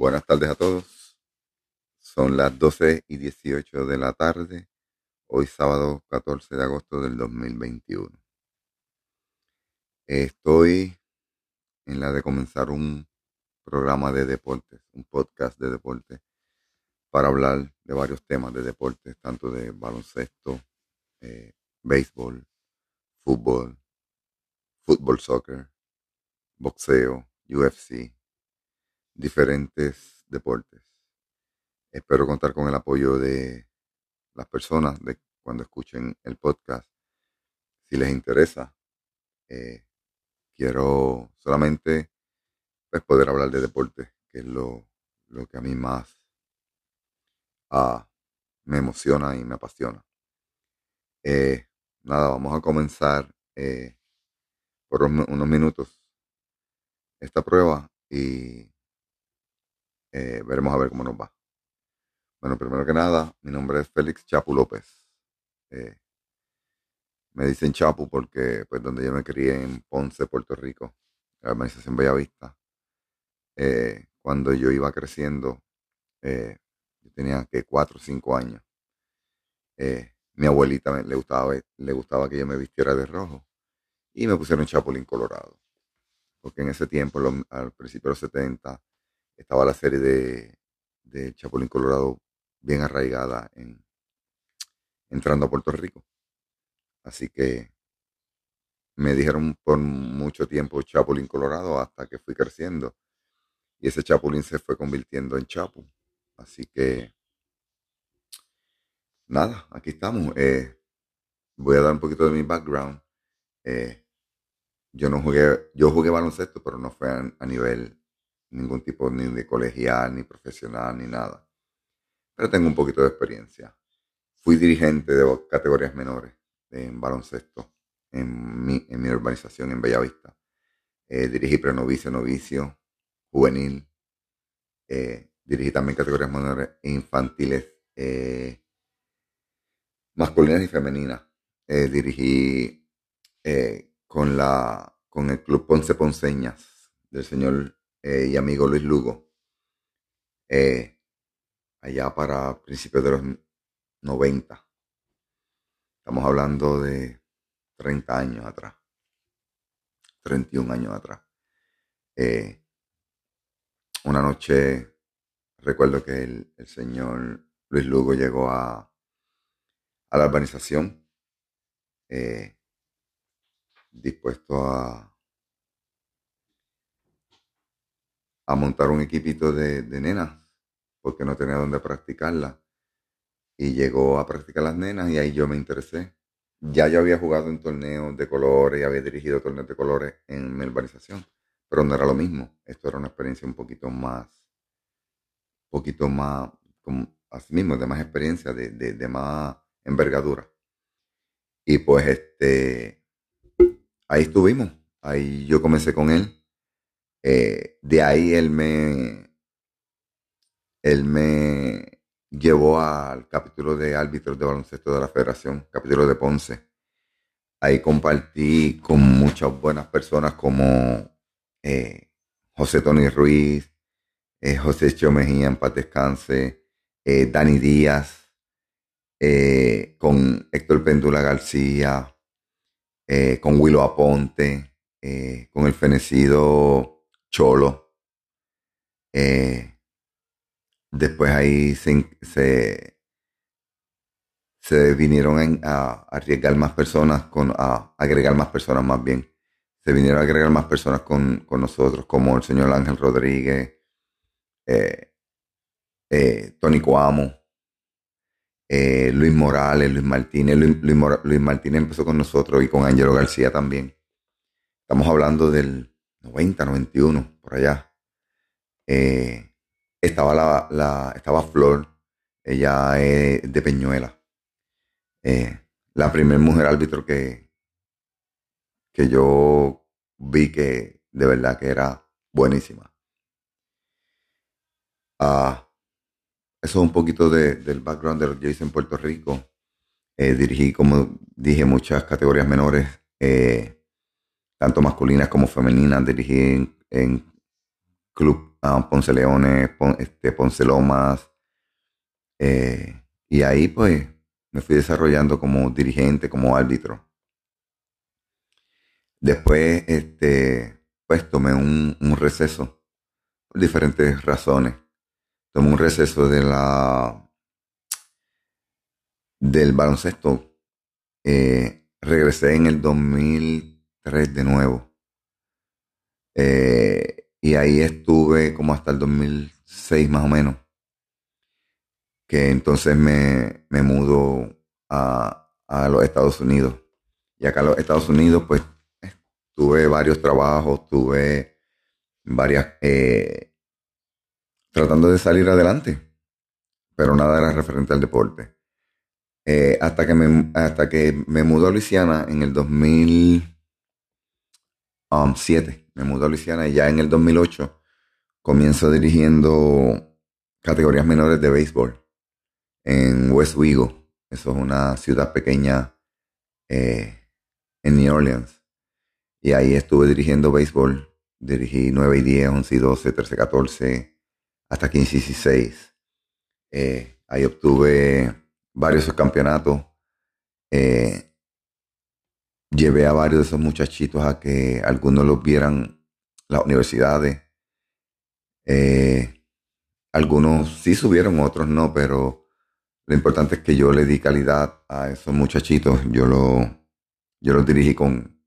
Buenas tardes a todos. Son las 12 y 18 de la tarde, hoy sábado 14 de agosto del 2021. Estoy en la de comenzar un programa de deportes, un podcast de deportes, para hablar de varios temas de deportes, tanto de baloncesto, eh, béisbol, fútbol, fútbol, soccer, boxeo, UFC, diferentes deportes. Espero contar con el apoyo de las personas de cuando escuchen el podcast. Si les interesa, eh, quiero solamente pues, poder hablar de deportes, que es lo, que a mí más ah, me emociona y me apasiona. Eh, nada, vamos a comenzar eh, por unos minutos esta prueba y eh, veremos a ver cómo nos va. Bueno, primero que nada, mi nombre es Félix Chapu López. Eh, me dicen Chapu porque, pues, donde yo me crié en Ponce, Puerto Rico, la organización Bellavista. Eh, cuando yo iba creciendo, yo tenía que cuatro o cinco años. mi abuelita le gustaba, le gustaba que yo me vistiera de rojo y me pusieron Chapulín Colorado. Porque en ese tiempo, al principio de los 70, estaba la serie de, Chapulín Colorado bien arraigada en entrando a Puerto Rico. Así que me dijeron por mucho tiempo Chapulín Colorado hasta que fui creciendo. Y ese Chapulín se fue convirtiendo en Chapu. Así que, nada, aquí estamos. Eh, voy a dar un poquito de mi background. Eh, yo no jugué, yo jugué baloncesto, pero no fue a nivel ningún tipo ni de colegial, ni profesional, ni nada. Pero tengo un poquito de experiencia. Fui dirigente de categorías menores en baloncesto en mi, en mi urbanización en Bellavista. Eh, dirigí prenovicio, novicio, juvenil. Eh, dirigí también categorías menores infantiles, eh, masculinas y femeninas. dirigí con, la, con el Club Ponce Ponceñas del señor eh, y amigo Luis Lugo, eh, allá para principios de los 90. Estamos hablando de 30 años atrás, 31 años atrás. Eh, una noche recuerdo que el, el, señor Luis Lugo llegó a, a la urbanización dispuesto a a montar un equipito de, nenas, porque no tenía dónde practicarla. Y llegó a practicar las nenas y ahí yo me interesé. Ya yo había jugado en torneos de colores y había dirigido torneos de colores en mi pero no era lo mismo. Esto era una experiencia un poquito más, un poquito más, así mismo, de más experiencia, de, de más envergadura. Y pues este, ahí estuvimos. Ahí yo comencé con él eh, de ahí él me, él me llevó al capítulo de árbitros de baloncesto de la federación, capítulo de Ponce. Ahí compartí con muchas buenas personas como eh, José Tony Ruiz, eh, José Chio Mejía en paz descanse, Dani Díaz, con Héctor Pendula García, con Willow Aponte, con el fenecido Cholo. Eh, después ahí se, se, vinieron a, arriesgar más personas, con, a agregar más personas más bien. Se vinieron a agregar más personas con, nosotros, como el señor Ángel Rodríguez, eh, eh, Tony Coamo, Luis Morales, Luis Martínez. Luis Martínez empezó con nosotros y con Angelo García también. Estamos hablando del 90, 91, por allá. Eh, estaba, la, estaba Flor, ella de Peñuela. Eh, la primera mujer árbitro que, que yo vi que de verdad que era buenísima. Ah, eso es un poquito del background de lo que hice en Puerto Rico. Eh, dirigí, como dije, muchas categorías menores tanto masculinas como femeninas, dirigí en, Club ah, Ponce Leones, este, Ponce Lomas. Eh, y ahí pues me fui desarrollando como dirigente, como árbitro. Después, este, pues tomé un, receso por diferentes razones. Tomé un receso de la del baloncesto. Eh, regresé en el 2003 de nuevo. Eh, y ahí estuve como hasta el 2006 más o menos. Que entonces me, me mudo a, a los Estados Unidos. Y acá en los Estados Unidos, pues tuve varios trabajos, tuve varias, eh, tratando de salir adelante, pero nada era referente al deporte. Eh, hasta, que me, hasta que me mudó a Luisiana en el 2007, me mudó a Luisiana y ya en el 2008 comienzo dirigiendo categorías menores de béisbol en West Wego. Eso es una ciudad pequeña eh, en New Orleans. Y ahí estuve dirigiendo béisbol. Dirigí 9 y 10, 11 y 12, 13, 14, hasta 15 y 16. Eh, ahí obtuve varios campeonatos. Eh, llevé a varios de esos muchachitos a que algunos los vieran las universidades. Eh, algunos sí subieron, otros no, pero lo importante es que yo le di calidad a esos muchachitos. Yo, lo, yo los dirigí con,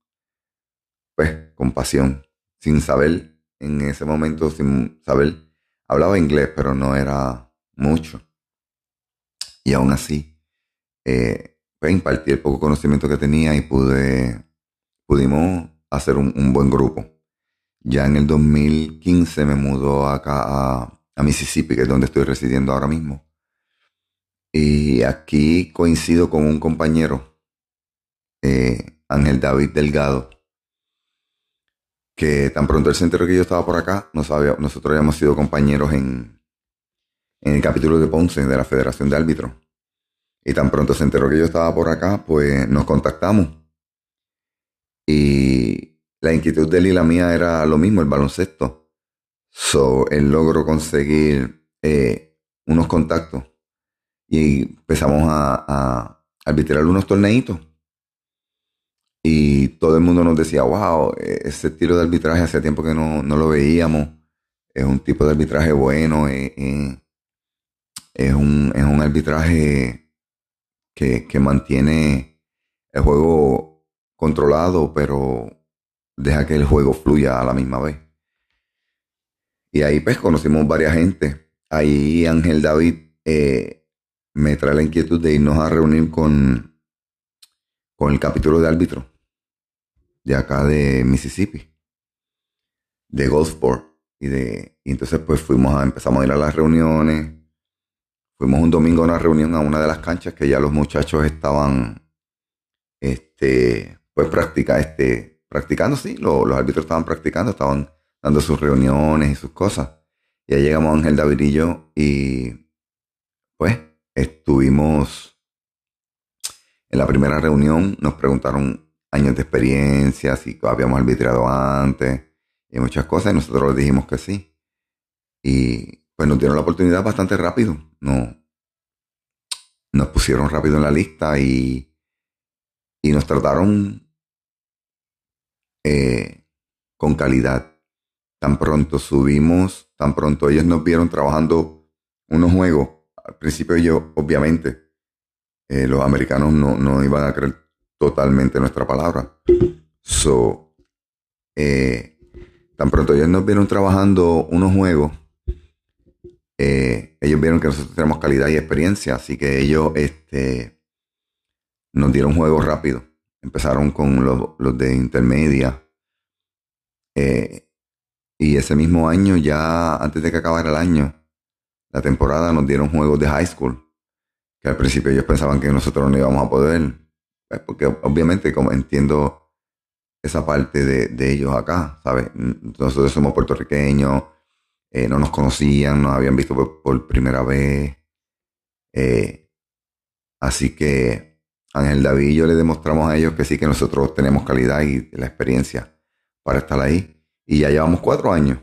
pues, con pasión, sin saber, en ese momento, sin saber, hablaba inglés, pero no era mucho. Y aún así, eh, pues, impartí el poco conocimiento que tenía y pude, pudimos hacer un, buen grupo. Ya en el 2015 me mudó acá a, Mississippi, que es donde estoy residiendo ahora mismo. Y aquí coincido con un compañero, eh, Ángel David Delgado, que tan pronto él se enteró que yo estaba por acá, nosotros habíamos sido compañeros en, en el capítulo de Ponce de la Federación de Árbitros. Y tan pronto se enteró que yo estaba por acá, pues nos contactamos. Y la inquietud de él y la mía era lo mismo, el baloncesto. So, él logró conseguir eh, unos contactos y empezamos a, arbitrar unos torneitos y todo el mundo nos decía, wow, ese estilo de arbitraje hace tiempo que no, lo veíamos. Es un tipo de arbitraje bueno. Eh, eh, es, un, es, un, arbitraje que, que, mantiene el juego controlado, pero deja que el juego fluya a la misma vez. Y ahí pues conocimos varias gente. Ahí Ángel David eh, me trae la inquietud de irnos a reunir con, con el capítulo de árbitro de acá de Mississippi, de Gulfport. Y, de, y entonces pues fuimos a, empezamos a ir a las reuniones. Fuimos un domingo a una reunión a una de las canchas que ya los muchachos estaban, este, pues practica, este, practicando, sí, los, árbitros estaban practicando, estaban dando sus reuniones y sus cosas. Y ahí llegamos Ángel Davidillo y pues estuvimos en la primera reunión, nos preguntaron años de experiencia, si habíamos arbitrado antes y muchas cosas, y nosotros les dijimos que sí. Y pues nos dieron la oportunidad bastante rápido. No, nos pusieron rápido en la lista y, y nos trataron eh, con calidad. Tan pronto subimos, tan pronto ellos nos vieron trabajando unos juegos. Al principio yo, obviamente, eh, los americanos no, no iban a creer totalmente nuestra palabra. Eh, tan pronto ellos nos vieron trabajando unos juegos, eh, ellos vieron que nosotros tenemos calidad y experiencia, así que ellos este, nos dieron juegos rápido. Empezaron con los, de intermedia. Eh, y ese mismo año, ya antes de que acabara el año, la temporada, nos dieron juegos de high school. Que al principio ellos pensaban que nosotros no íbamos a poder. Pues, porque obviamente como entiendo esa parte de, ellos acá, ¿sabes? Nosotros somos puertorriqueños, eh, no nos conocían, nos habían visto por, primera vez. Eh, así que Ángel David y yo le demostramos a ellos que sí, que nosotros tenemos calidad y la experiencia para estar ahí. Y ya llevamos cuatro años.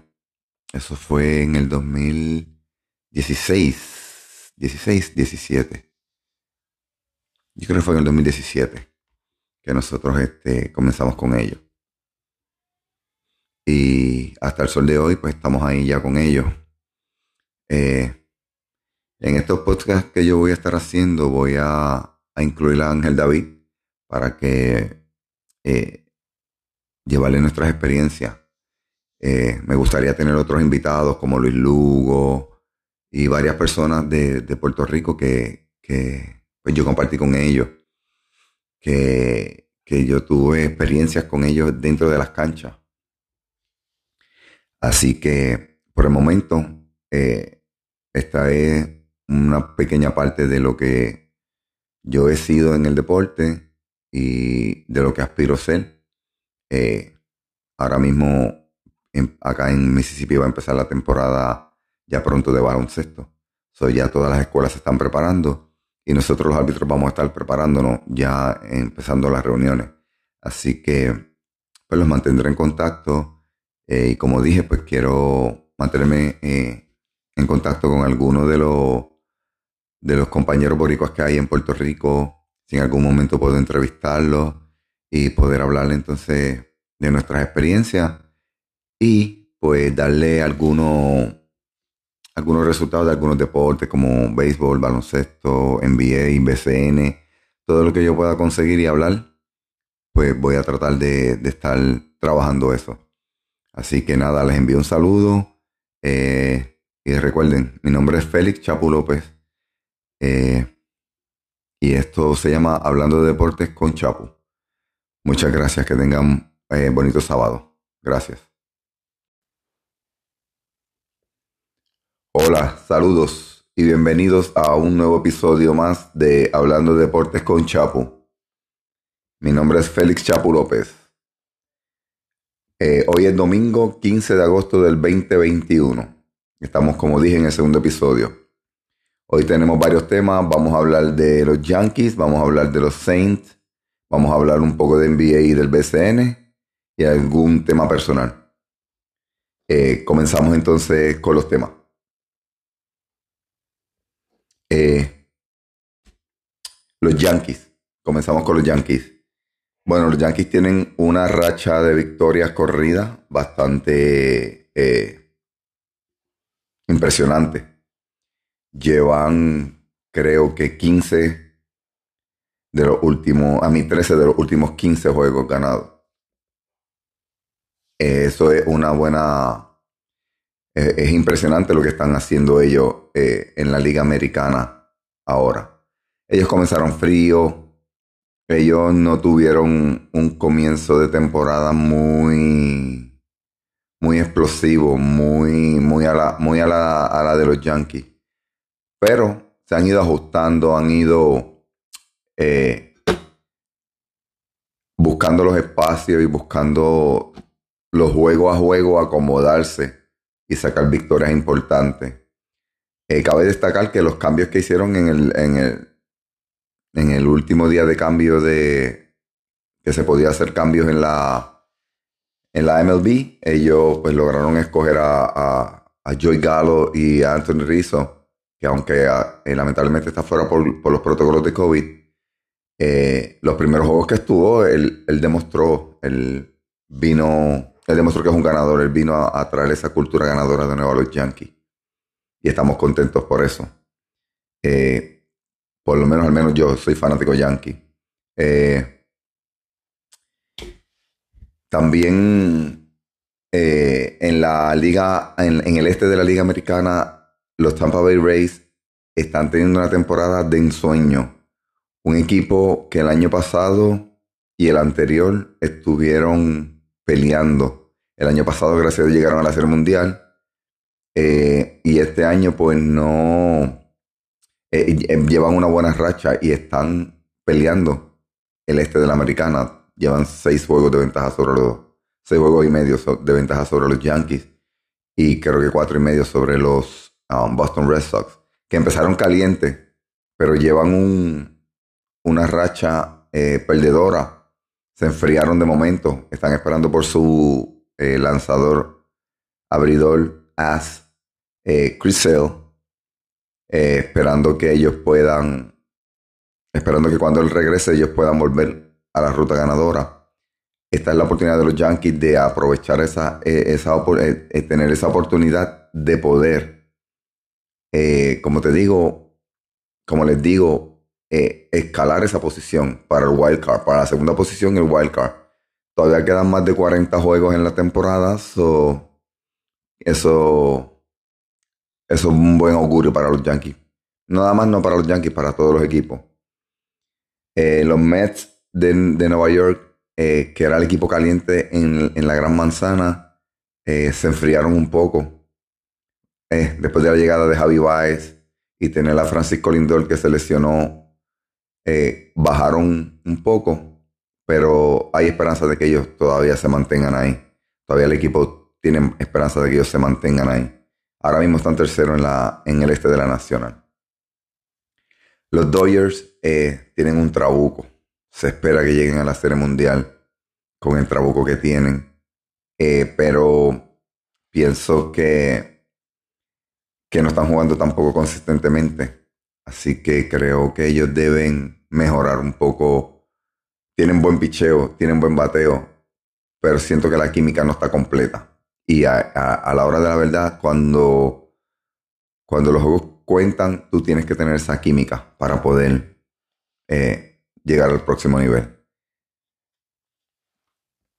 Eso fue en el 2016, 16, 17. Yo creo que fue en el 2017 que nosotros este, comenzamos con ellos. Y hasta el sol de hoy, pues estamos ahí ya con ellos. Eh, en estos podcasts que yo voy a estar haciendo, voy a, incluir a Ángel David para que eh, llevarle nuestras experiencias. Eh, me gustaría tener otros invitados como Luis Lugo y varias personas de, Puerto Rico que, pues yo compartí con ellos, que, que yo tuve experiencias con ellos dentro de las canchas. Así que por el momento, eh, esta es una pequeña parte de lo que yo he sido en el deporte y de lo que aspiro a ser. Eh, ahora mismo acá en Mississippi va a empezar la temporada ya pronto de baloncesto. So, ya todas las escuelas se están preparando y nosotros los árbitros vamos a estar preparándonos ya empezando las reuniones. Así que pues los mantendré en contacto eh, y como dije, pues quiero mantenerme eh, en contacto con algunos de los, de los compañeros boricuas que hay en Puerto Rico. Si en algún momento puedo entrevistarlos y poder hablarle entonces de nuestras experiencias y pues darle algunos algunos resultados de algunos deportes como béisbol, baloncesto, NBA, BCN, todo lo que yo pueda conseguir y hablar, pues voy a tratar de, de estar trabajando eso. Así que nada, les envío un saludo. Eh, y recuerden, mi nombre es Félix Chapu López. Eh, y esto se llama Hablando de Deportes con Chapu. Muchas gracias, que tengan eh, bonito sábado. Gracias. Hola, saludos y bienvenidos a un nuevo episodio más de Hablando de Deportes con Chapu. Mi nombre es Félix Chapu López. Eh, hoy es domingo 15 de agosto del 2021. Estamos, como dije, en el segundo episodio. Hoy tenemos varios temas. Vamos a hablar de los Yankees, vamos a hablar de los Saints, vamos a hablar un poco de NBA y del BCN y algún tema personal. Eh, comenzamos entonces con los temas. Eh, los Yankees. Comenzamos con los Yankees. Bueno, los Yankees tienen una racha de victorias corridas bastante eh, impresionante. Llevan, creo que 15 de los últimos, a mí 13 de los últimos 15 juegos ganados. Eso es una buena, eh, es impresionante lo que están haciendo ellos eh, en la Liga Americana ahora. Ellos comenzaron frío, ellos no tuvieron un comienzo de temporada muy, muy explosivo, muy, muy, a, la, muy a, la, a la de los Yankees. Pero se han ido ajustando, han ido eh, buscando los espacios y buscando los juegos a juego acomodarse y sacar victorias importantes. Eh, cabe destacar que los cambios que hicieron en el, en el, en el último día de cambio de que se podía hacer cambios en la en la MLB, ellos pues lograron escoger a, a, Joey Gallo y a Anthony Rizzo, que aunque ah, eh, lamentablemente está fuera por, los protocolos de COVID, eh, los primeros juegos que estuvo, él, demostró, él vino, él demostró que es un ganador, él vino a, traer esa cultura ganadora de nuevo a los Yankees. Y estamos contentos por eso. Eh, por lo menos, al menos yo soy fanático yankee. Eh, también eh, en la liga, en, el este de la liga americana, los Tampa Bay Rays están teniendo una temporada de ensueño. Un equipo que el año pasado y el anterior estuvieron peleando. El año pasado, gracias a Dios, llegaron a la Serie Mundial. Eh, y este año, pues no, eh, eh, llevan una buena racha y están peleando el este de la americana. Llevan seis juegos de ventaja sobre los, seis juegos y medio de ventaja sobre los Yankees y creo que cuatro y medio sobre los um, Boston Red Sox, que empezaron caliente, pero llevan un, una racha eh, perdedora. Se enfriaron de momento, están esperando por su lanzador abridor as eh, Chris eh, esperando que ellos puedan, esperando que cuando él regrese ellos puedan volver a la ruta ganadora. Esta es la oportunidad de los Yankees de aprovechar esa, eh, esa tener esa oportunidad de poder, como te digo, como les digo, escalar esa posición para el wild card, para la segunda posición el wild card. Todavía quedan más de 40 juegos en la temporada, so eso eso es un buen augurio para los Yankees. Nada más no para los Yankees, para todos los equipos. Eh, los Mets de, Nueva York, eh, que era el equipo caliente en, la Gran Manzana, eh, se enfriaron un poco. después de la llegada de Javi Baez y tener a Francisco Lindor que se lesionó, bajaron un poco, pero hay esperanza de que ellos todavía se mantengan ahí. Todavía el equipo tiene esperanza de que ellos se mantengan ahí. Ahora mismo están tercero en, en el este de la Nacional. Los Dodgers eh, tienen un trabuco. Se espera que lleguen a la Serie Mundial con el trabuco que tienen. Eh, pero pienso que, que no están jugando tampoco consistentemente. Así que creo que ellos deben mejorar un poco. Tienen buen picheo, tienen buen bateo, pero siento que la química no está completa. Y a, la hora de la verdad, cuando, cuando los juegos cuentan, tú tienes que tener esa química para poder eh, llegar al próximo nivel.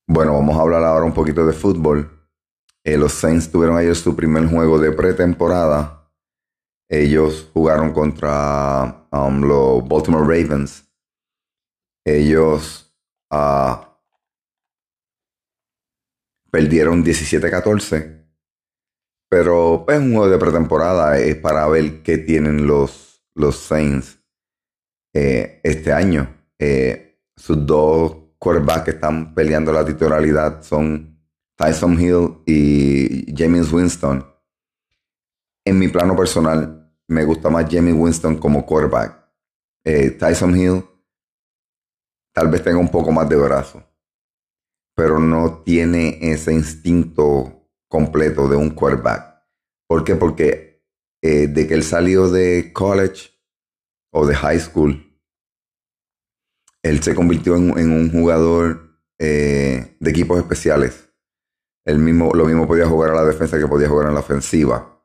Bueno, vamos a hablar ahora un poquito de fútbol. Eh, los Saints tuvieron ayer su primer juego de pretemporada. Ellos jugaron contra um, los Baltimore Ravens. Ellos uh, Perdieron 17-14. Pero es pues, un juego de pretemporada, es para ver qué tienen los, los Saints eh, este año. Eh, sus dos quarterbacks que están peleando la titularidad son Tyson Hill y James Winston. En mi plano personal, me gusta más James Winston como quarterback. Eh, Tyson Hill tal vez tenga un poco más de brazo pero no tiene ese instinto completo de un quarterback. ¿Por qué? Porque eh, de que él salió de college o de high school, él se convirtió en, un jugador eh, de equipos especiales. Él mismo, lo mismo podía jugar a la defensa que podía jugar en la ofensiva.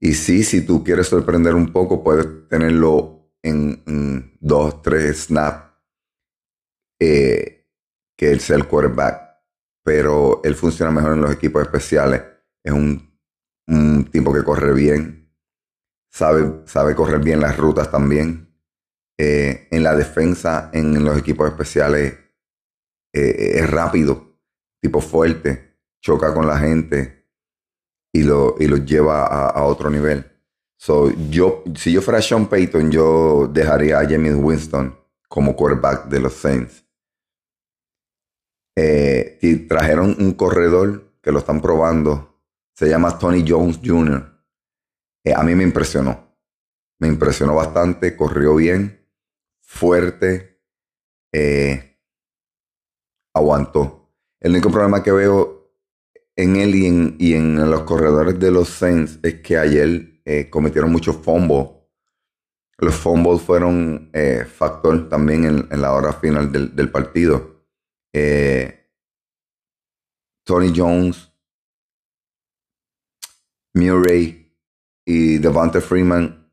Y sí, si tú quieres sorprender un poco, puedes tenerlo en, dos, tres snaps eh, que él sea el quarterback pero él funciona mejor en los equipos especiales. Es un, tipo que corre bien, sabe, sabe correr bien las rutas también. Eh, en la defensa, en los equipos especiales, eh, es rápido, tipo fuerte, choca con la gente y lo, y lo lleva a, otro nivel. So, yo, si yo fuera Sean Payton, yo dejaría a James Winston como quarterback de los Saints. Eh, y trajeron un corredor que lo están probando. Se llama Tony Jones Jr. Eh, a mí me impresionó. Me impresionó bastante. Corrió bien. Fuerte. Eh, aguantó. El único problema que veo en él y en, los corredores de los Saints es que ayer cometieron muchos fumbles. Los fumbles fueron factor también en, la hora final del partido. Eh, Tony Jones, Murray y Devante Freeman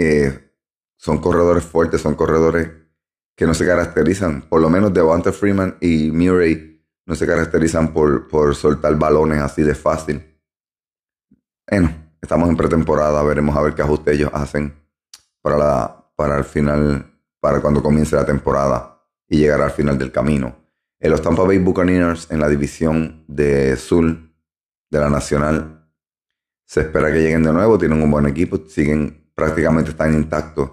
eh, son corredores fuertes, son corredores que no se caracterizan, por lo menos Devante Freeman y Murray no se caracterizan por, por soltar balones así de fácil. Bueno, estamos en pretemporada, veremos a ver qué ajustes ellos hacen para, la, para el final, para cuando comience la temporada y llegar al final del camino. En los Tampa Bay Buccaneers en la división de sur de la Nacional se espera que lleguen de nuevo, tienen un buen equipo, siguen prácticamente están intactos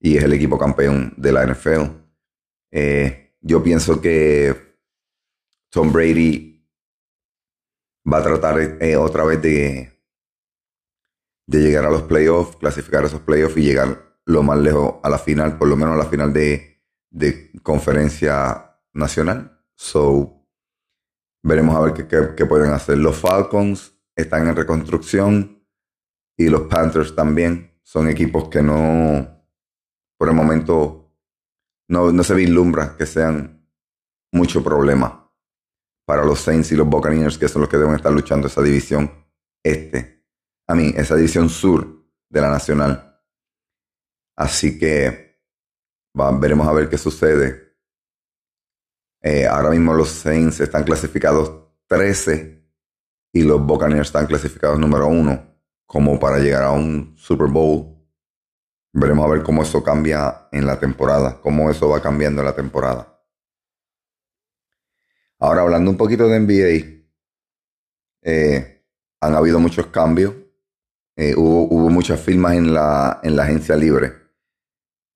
y es el equipo campeón de la NFL. Eh, yo pienso que Tom Brady va a tratar eh, otra vez de, de llegar a los playoffs, clasificar esos playoffs y llegar lo más lejos a la final, por lo menos a la final de, de conferencia nacional. So, veremos a ver qué, pueden hacer. Los Falcons están en reconstrucción y los Panthers también. Son equipos que no, por el momento, no, no se vislumbra que sean mucho problema para los Saints y los Buccaneers, que son los que deben estar luchando esa división este, a mí, esa división sur de la Nacional. Así que veremos a ver qué sucede. Eh, ahora mismo los Saints están clasificados 13 y los Buccaneers están clasificados número 1 como para llegar a un Super Bowl. Veremos a ver cómo eso cambia en la temporada, cómo eso va cambiando en la temporada. Ahora, hablando un poquito de NBA, eh, han habido muchos cambios. Eh, hubo, muchas firmas en la, en la agencia libre.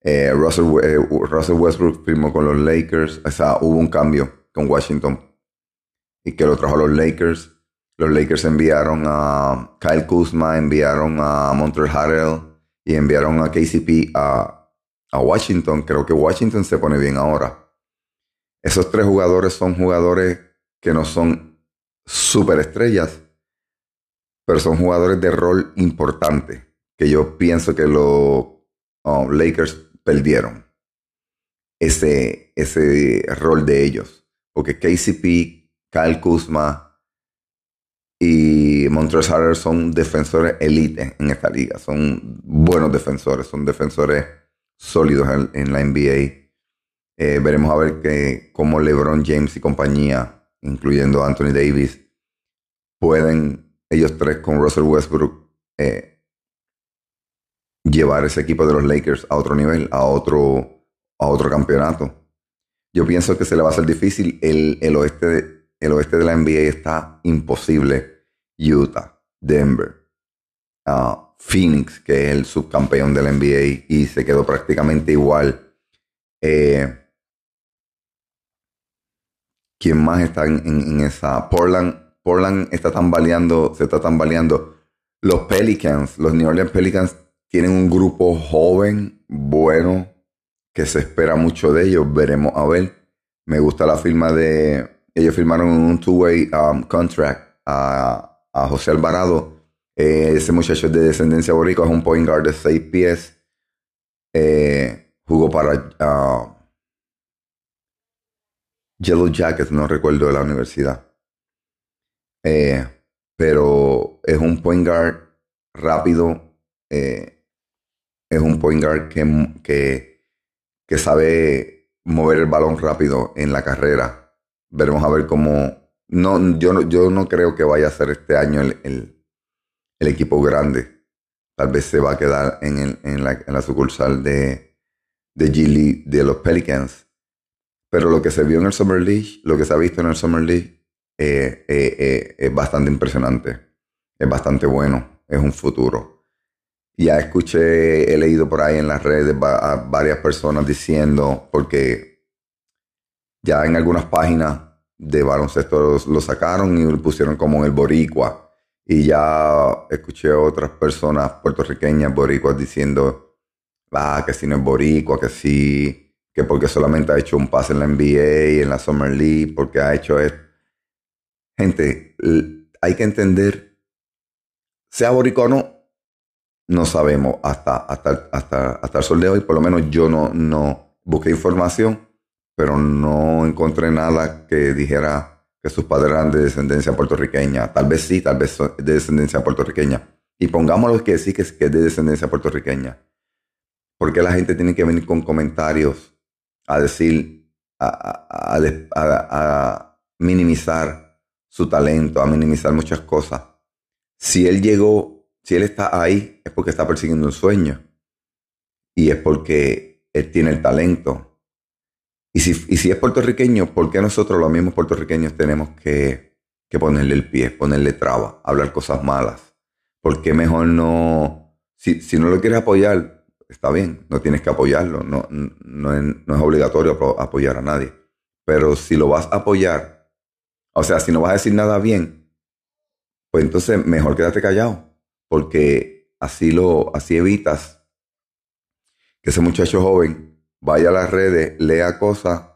Eh, Russell, Russell, Westbrook firmó con los Lakers. O sea, hubo un cambio con Washington y que lo trajo a los Lakers. Los Lakers enviaron a Kyle Kuzma, enviaron a Montreal Harrell y enviaron a KCP a, Washington. Creo que Washington se pone bien ahora. Esos tres jugadores son jugadores que no son superestrellas, pero son jugadores de rol importante, que yo pienso que los oh, Lakers perdieron ese, ese rol de ellos, porque KCP, Kyle Kuzma y Montrezl Harrell son defensores elite en esta liga, son buenos defensores, son defensores sólidos en la NBA eh, veremos a ver que, cómo LeBron James y compañía, incluyendo Anthony Davis, pueden ellos tres con Russell Westbrook eh, llevar ese equipo de los Lakers a otro nivel, a otro, a otro campeonato. Yo pienso que se le va a hacer difícil. El, el, oeste, de, el oeste de la NBA está imposible. Utah, Denver, uh, Phoenix, que es el subcampeón de la NBA y se quedó prácticamente igual. Eh, ¿Quién más está en, esa? Portland, Portland está tambaleando, se está tambaleando. Los Pelicans, los New Orleans Pelicans tienen un grupo joven, bueno, que se espera mucho de ellos. Veremos a ver. Me gusta la firma de. Ellos firmaron un two-way um, contract a, José Alvarado. Eh, ese muchacho es de descendencia boricua, es un point guard de 6 pies. Eh, jugó para uh, Yellow Jackets, no recuerdo de la universidad. Eh, pero es un point guard rápido, eh, es un point guard que, que, sabe mover el balón rápido en la carrera. Veremos a ver cómo... No, yo, no, yo no creo que vaya a ser este año el, equipo grande. Tal vez se va a quedar en, en, la, en la, sucursal de, de G de los Pelicans pero lo que se vio en el Summer League, lo que se ha visto en el Summer League, eh, eh, eh, es bastante impresionante. Es bastante bueno. Es un futuro. Ya escuché, he leído por ahí en las redes a varias personas diciendo, porque ya en algunas páginas de baloncesto lo, sacaron y lo pusieron como el boricua. Y ya escuché a otras personas puertorriqueñas boricuas diciendo, ah, que si no es boricua, que sí que porque solamente ha hecho un pase en la NBA, en la Summer League, porque ha hecho esto. Gente, hay que entender, sea boricua o no, no sabemos hasta, hasta, hasta, hasta el sol de hoy, por lo menos yo no, no busqué información, pero no encontré nada que dijera que sus padres eran de descendencia puertorriqueña. Tal vez sí, tal vez de descendencia puertorriqueña. Y pongámoslo que sí que es, que es de descendencia puertorriqueña. Porque la gente tiene que venir con comentarios a decir, a, minimizar su talento, a minimizar muchas cosas. Si él llegó, si él está ahí, es porque está persiguiendo un sueño. Y es porque él tiene el talento. Y si, si es puertorriqueño, ¿por qué nosotros los mismos puertorriqueños tenemos que, que ponerle el pie, ponerle traba, hablar cosas malas? ¿Por qué mejor no, si, si no lo quieres apoyar, está bien, no tienes que apoyarlo, no, no, es, no es obligatorio apoyar a nadie. Pero si lo vas a apoyar, o sea, si no vas a decir nada bien, pues entonces mejor quédate callado, porque así, lo, así evitas que ese muchacho joven vaya a las redes, lea cosas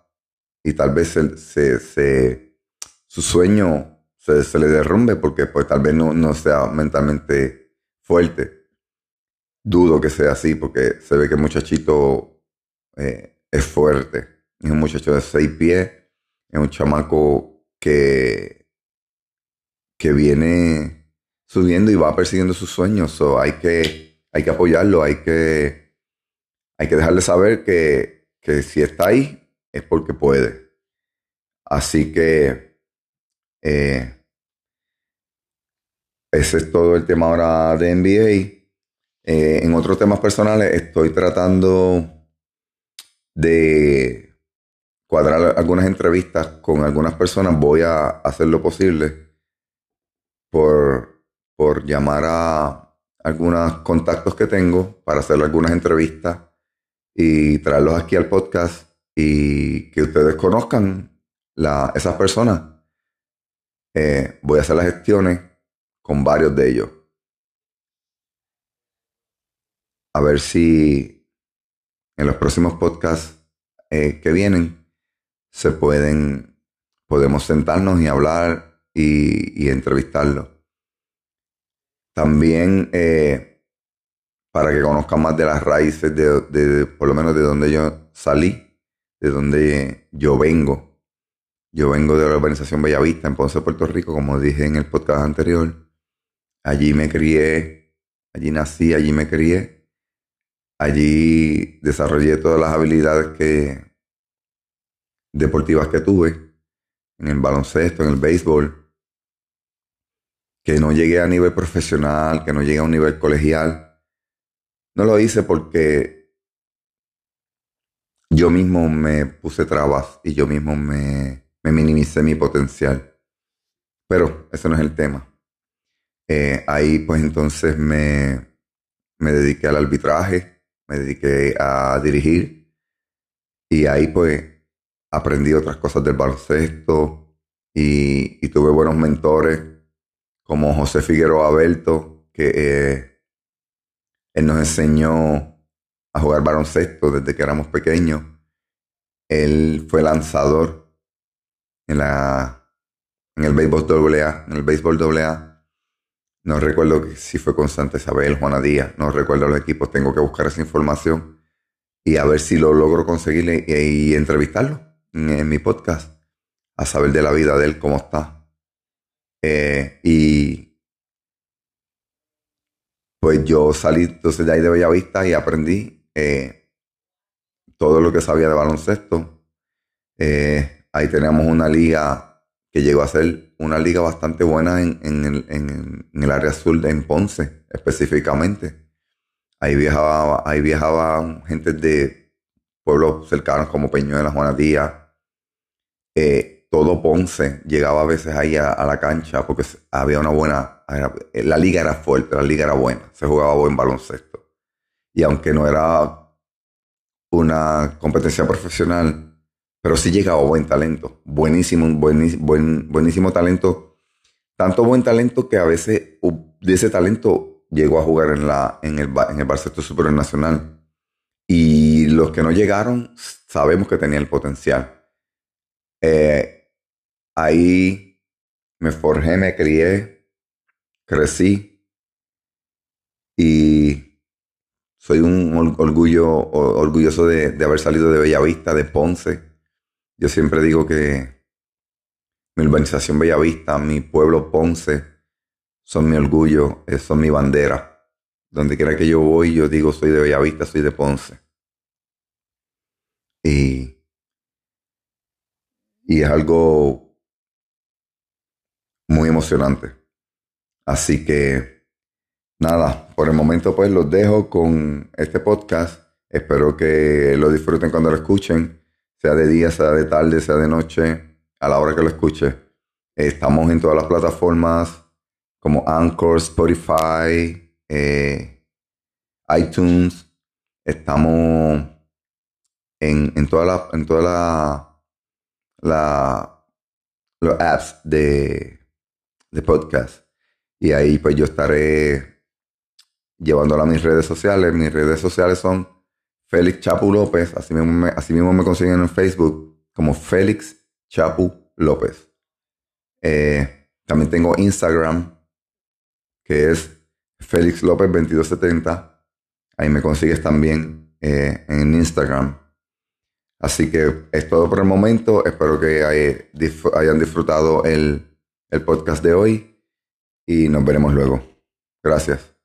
y tal vez se, se, su sueño se, le derrumbe porque pues tal vez no, sea mentalmente fuerte. Dudo que sea así porque se ve que el muchachito eh, es fuerte. Es un muchacho de seis pies, es un chamaco que, que viene subiendo y va persiguiendo sus sueños. hay, que, hay que apoyarlo, hay que, hay que dejarle saber que, que si está ahí es porque puede. Así que eh, ese es todo el tema ahora de NBA. Eh, en otros temas personales estoy tratando de cuadrar algunas entrevistas con algunas personas. Voy a hacer lo posible por, por llamar a algunos contactos que tengo para hacer algunas entrevistas y traerlos aquí al podcast y que ustedes conozcan la, esas personas. Eh, voy a hacer las gestiones con varios de ellos. A ver si en los próximos podcasts eh, que vienen se pueden, podemos sentarnos y hablar y, y entrevistarlos. También eh, para que conozcan más de las raíces de, por lo menos de donde yo salí, de donde yo vengo. Yo vengo de la organización Bellavista en Ponce, Puerto Rico, como dije en el podcast anterior. Allí me crié, allí nací, allí me crié. Allí desarrollé todas las habilidades que, deportivas que tuve, en el baloncesto, en el béisbol, que no llegué a nivel profesional, que no llegué a un nivel colegial. No lo hice porque yo mismo me puse trabas y yo mismo me, me minimicé mi potencial. Pero ese no es el tema. Eh, ahí pues entonces me, me dediqué al arbitraje, me dediqué a dirigir y ahí pues aprendí otras cosas del baloncesto y, tuve buenos mentores como José Figueroa Alberto, que eh, él nos enseñó a jugar baloncesto desde que éramos pequeños. Él fue lanzador en, la, en el béisbol AA, en el béisbol AA no recuerdo si fue con Santa Isabel, Juana Díaz, no recuerdo los equipos, tengo que buscar esa información y a ver si lo logro conseguir y, entrevistarlo en, mi podcast, a saber de la vida de él, cómo está. Eh, y pues yo salí entonces de ahí de Bellavista y aprendí eh, todo lo que sabía de baloncesto. Eh, ahí teníamos una liga que llegó a ser una liga bastante buena en, el, área sur de en Ponce, específicamente. Ahí viajaba, ahí viajaban gente de pueblos cercanos como Peñuelas, Juana Díaz. Eh, todo Ponce llegaba a veces ahí a, la cancha porque había una buena. la liga era fuerte, la liga era buena, se jugaba buen baloncesto. Y aunque no era una competencia profesional, pero sí llegaba buen talento, buenísimo, buenísimo, buen, buenísimo talento. Tanto buen talento que a veces de ese talento llegó a jugar en, la, en, el, en el baloncesto superior nacional. Y los que no llegaron, sabemos que tenía el potencial. Eh, ahí me forjé, me crié, crecí y soy un orgullo, orgulloso de, de haber salido de Bellavista, de Ponce, yo siempre digo que mi urbanización Bellavista, mi pueblo Ponce, son mi orgullo, son mi bandera. Donde quiera que yo voy, yo digo soy de Bellavista, soy de Ponce. Y, y es algo muy emocionante. Así que, nada, por el momento pues los dejo con este podcast. Espero que lo disfruten cuando lo escuchen sea de día, sea de tarde, sea de noche, a la hora que lo escuche. Estamos en todas las plataformas como Anchor, Spotify, eh, iTunes. Estamos en, en todas las la, la, apps de, de podcast. Y ahí pues yo estaré llevándolo a mis redes sociales. Mis redes sociales son Félix Chapu López, así mismo, me, así mismo me consiguen en Facebook como Félix Chapu López. Eh, También tengo Instagram, que es Félix López 2270. Ahí me consigues también eh, en Instagram. Así que es todo por el momento. Espero que hayan disfrutado el, el podcast de hoy y nos veremos luego. Gracias.